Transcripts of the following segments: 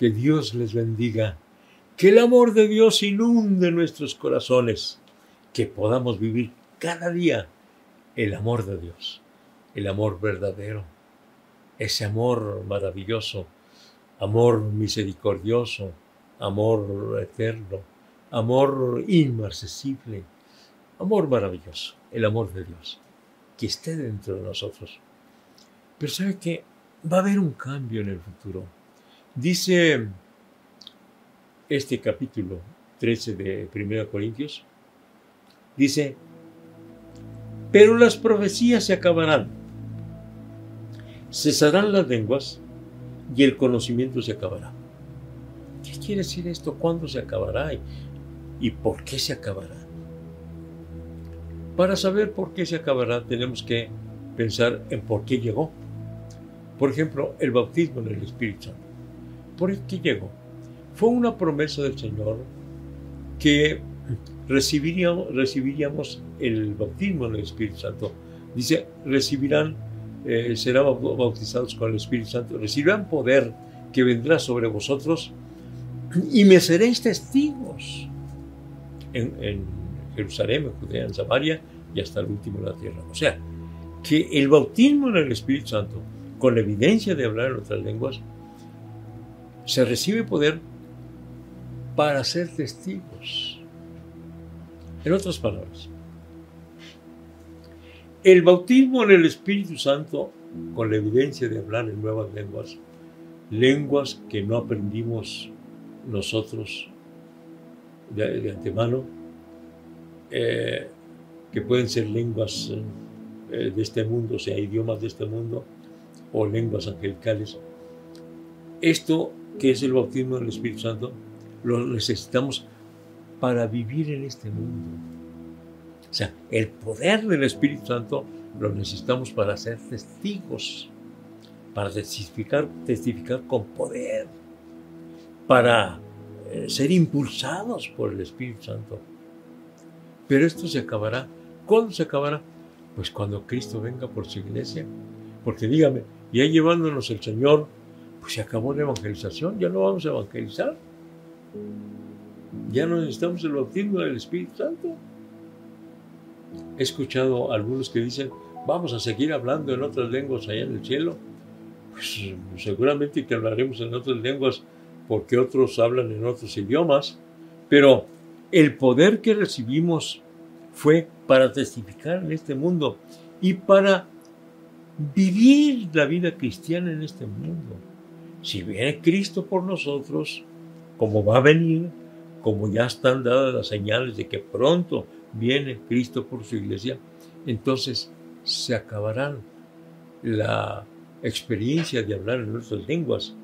Que Dios les bendiga. Que el amor de Dios inunde nuestros corazones. Que podamos vivir cada día el amor de Dios. El amor verdadero. Ese amor maravilloso. Amor misericordioso. Amor eterno. Amor inmarcesible. Amor maravilloso. El amor de Dios. Que esté dentro de nosotros. Pero sabe que va a haber un cambio en el futuro. Dice este capítulo 13 de 1 Corintios, dice, pero las profecías se acabarán, cesarán las lenguas y el conocimiento se acabará. ¿Qué quiere decir esto? ¿Cuándo se acabará? ¿Y por qué se acabará? Para saber por qué se acabará tenemos que pensar en por qué llegó. Por ejemplo, el bautismo en el Espíritu Santo. ¿Por qué llegó? Fue una promesa del Señor que recibiríamos, recibiríamos el bautismo en el Espíritu Santo. Dice, recibirán, eh, serán bautizados con el Espíritu Santo, recibirán poder que vendrá sobre vosotros y me seréis testigos en, en Jerusalén, en Judea, en Samaria y hasta el último de la tierra. O sea, que el bautismo en el Espíritu Santo con la evidencia de hablar en otras lenguas, se recibe poder para ser testigos. En otras palabras, el bautismo en el Espíritu Santo, con la evidencia de hablar en nuevas lenguas, lenguas que no aprendimos nosotros de, antemano, eh, que pueden ser lenguas eh, de este mundo, sea, idiomas de este mundo, o lenguas angelicales. Esto que es el bautismo del Espíritu Santo, lo necesitamos para vivir en este mundo. O sea, el poder del Espíritu Santo lo necesitamos para ser testigos, para testificar, testificar con poder, para eh, ser impulsados por el Espíritu Santo. Pero esto se acabará. ¿Cuándo se acabará? Pues cuando Cristo venga por su iglesia. Porque dígame, y ahí llevándonos el Señor, pues se acabó la evangelización, ya no vamos a evangelizar. Ya no necesitamos el bautismo del Espíritu Santo. He escuchado algunos que dicen, vamos a seguir hablando en otras lenguas allá en el cielo. Pues seguramente que hablaremos en otras lenguas porque otros hablan en otros idiomas, pero el poder que recibimos fue para testificar en este mundo y para vivir la vida cristiana en este mundo. Si viene Cristo por nosotros, como va a venir, como ya están dadas las señales de que pronto viene Cristo por su iglesia, entonces se acabarán la experiencia de hablar en nuestras lenguas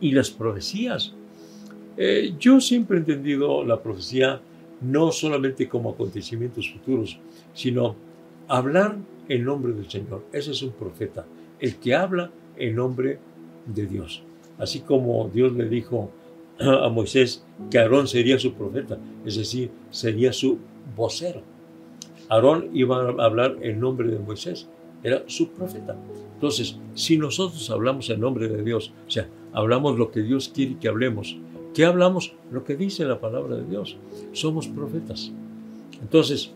y las profecías. Eh, yo siempre he entendido la profecía no solamente como acontecimientos futuros, sino hablar en nombre del Señor. Ese es un profeta, el que habla en nombre de Dios. Así como Dios le dijo a Moisés que Aarón sería su profeta, es decir, sería su vocero. Aarón iba a hablar en nombre de Moisés, era su profeta. Entonces, si nosotros hablamos en nombre de Dios, o sea, hablamos lo que Dios quiere que hablemos, ¿qué hablamos? Lo que dice la palabra de Dios. Somos profetas. Entonces,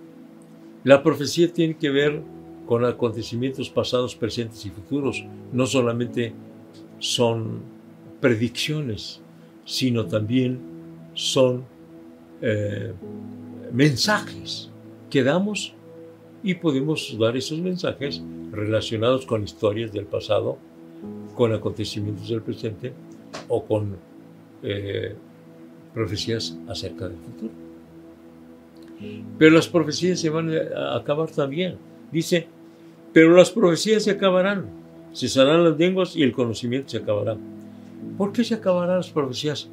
la profecía tiene que ver con acontecimientos pasados, presentes y futuros. No solamente son predicciones, sino también son eh, mensajes que damos y podemos dar esos mensajes relacionados con historias del pasado, con acontecimientos del presente o con eh, profecías acerca del futuro. Pero las profecías se van a acabar también. Dice, pero las profecías se acabarán, cesarán las lenguas y el conocimiento se acabará. ¿Por qué se acabarán las profecías?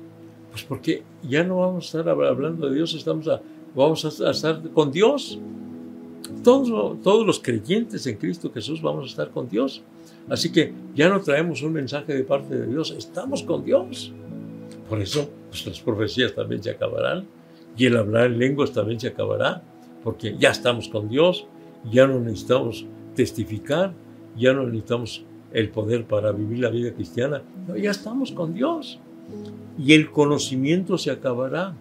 Pues porque ya no vamos a estar hablando de Dios, estamos vamos a estar con Dios. Todos, todos los creyentes en Cristo Jesús vamos a estar con Dios. Así que ya no traemos un mensaje de parte de Dios, estamos con Dios. Por eso pues, las profecías también se acabarán y el hablar en lenguas también se acabará, porque ya estamos con Dios, ya no necesitamos testificar, ya no necesitamos el poder para vivir la vida cristiana, ya estamos con Dios. y el conocimiento se acabará.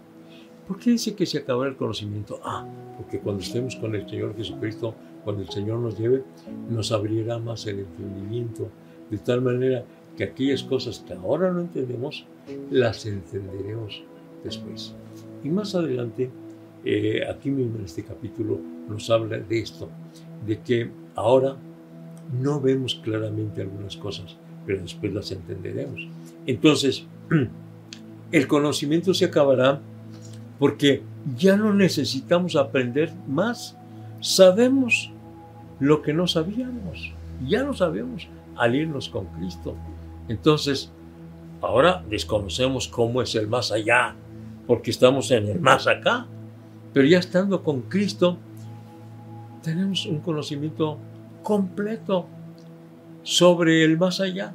¿Por qué dice que se acabará el conocimiento? Ah, porque cuando estemos con el Señor Jesucristo, cuando el Señor nos lleve, nos abrirá más el entendimiento, de tal manera que aquellas cosas que ahora no entendemos, las entenderemos después. Y más adelante, eh, aquí mismo en este capítulo, nos habla de esto, de que ahora no vemos claramente algunas cosas, pero después las entenderemos. Entonces, el conocimiento se acabará porque ya no necesitamos aprender más. Sabemos lo que no sabíamos. Ya lo sabemos al irnos con Cristo. Entonces, ahora desconocemos cómo es el más allá, porque estamos en el más acá. Pero ya estando con Cristo, tenemos un conocimiento completo sobre el más allá.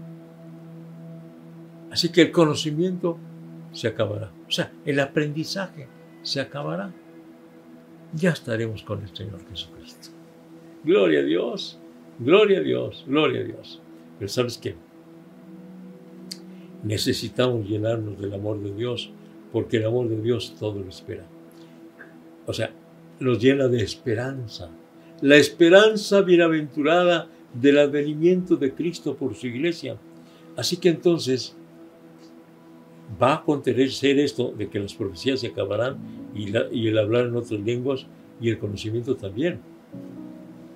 Así que el conocimiento se acabará. O sea, el aprendizaje se acabará. Ya estaremos con el Señor Jesucristo. Gloria a Dios, gloria a Dios, gloria a Dios. Pero ¿sabes qué? Necesitamos llenarnos del amor de Dios, porque el amor de Dios todo lo espera. O sea, nos llena de esperanza. La esperanza bienaventurada del advenimiento de Cristo por su iglesia. Así que entonces va a acontecer esto de que las profecías se acabarán y, y, el hablar en otras lenguas y el conocimiento también.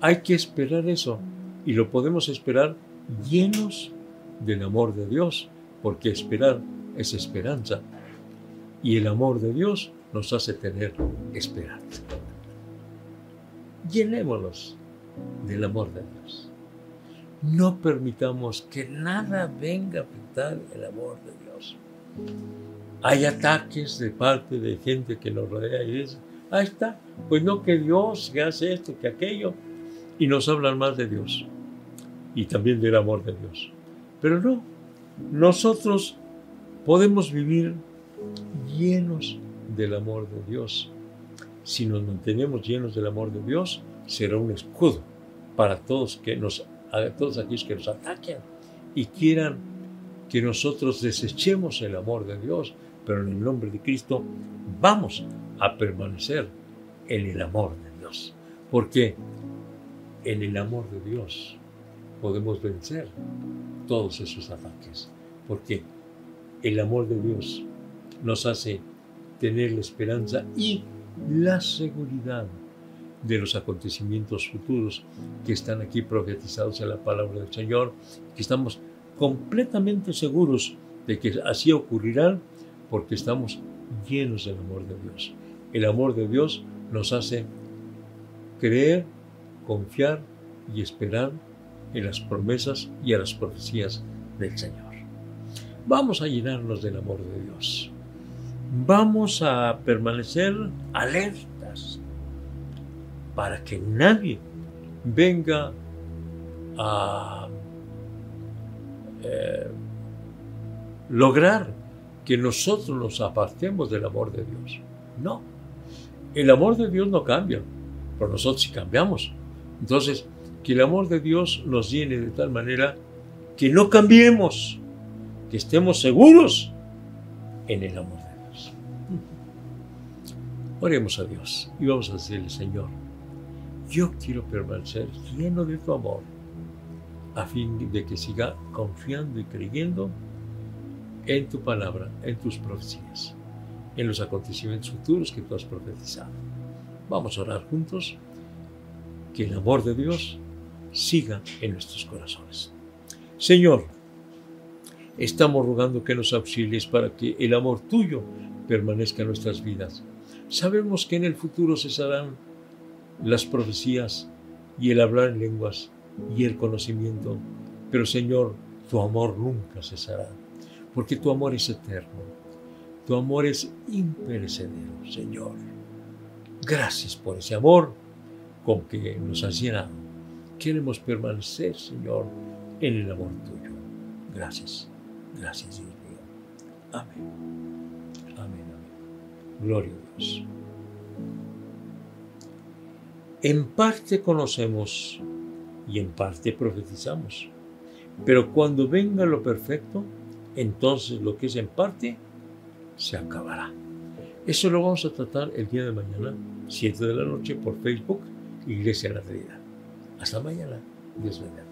Hay que esperar eso y lo podemos esperar llenos del amor de Dios, porque esperar es esperanza y el amor de Dios nos hace tener esperanza. Llenémonos del amor de Dios. No permitamos que nada venga a afectar el amor de Dios. Hay ataques de parte de gente que nos rodea y dice, ahí está, pues no que Dios que hace esto, que aquello, y nos hablan más de Dios y también del amor de Dios. Pero no, nosotros podemos vivir llenos del amor de Dios. Si nos mantenemos llenos del amor de Dios, será un escudo para todos que nos todos aquellos que nos ataquen y quieran que nosotros desechemos el amor de Dios, pero en el nombre de Cristo vamos a permanecer en el amor de Dios, porque en el amor de Dios podemos vencer todos esos ataques, porque el amor de Dios nos hace tener la esperanza y la seguridad de los acontecimientos futuros que están aquí profetizados en la palabra del Señor, que estamos completamente seguros de que así ocurrirá porque estamos llenos del amor de Dios. El amor de Dios nos hace creer, confiar y esperar en las promesas y a las profecías del Señor. Vamos a llenarnos del amor de Dios. Vamos a permanecer alertas para que nadie venga a eh, lograr que nosotros nos apartemos del amor de Dios. No, el amor de Dios no cambia, pero nosotros sí cambiamos. Entonces, que el amor de Dios nos llene de tal manera que no cambiemos, que estemos seguros en el amor. Oremos a Dios y vamos a decirle, Señor, yo quiero permanecer lleno de tu amor, a fin de que siga confiando y creyendo en tu palabra, en tus profecías, en los acontecimientos futuros que tú has profetizado. Vamos a orar juntos, que el amor de Dios siga en nuestros corazones. Señor, estamos rogando que nos auxilies para que el amor tuyo permanezca en nuestras vidas. Sabemos que en el futuro cesarán las profecías y el hablar en lenguas y el conocimiento. Pero Señor, tu amor nunca cesará, porque tu amor es eterno. Tu amor es imperecedero, Señor. Gracias por ese amor con que nos has llenado. Queremos permanecer, Señor, en el amor tuyo. Gracias. Gracias, Dios mío. Amén. Gloria a Dios. En parte conocemos y en parte profetizamos. Pero cuando venga lo perfecto, entonces lo que es en parte se acabará. Eso lo vamos a tratar el día de mañana, 7 de la noche, por Facebook, Iglesia de la Trinidad. Hasta mañana, Dios bendiga.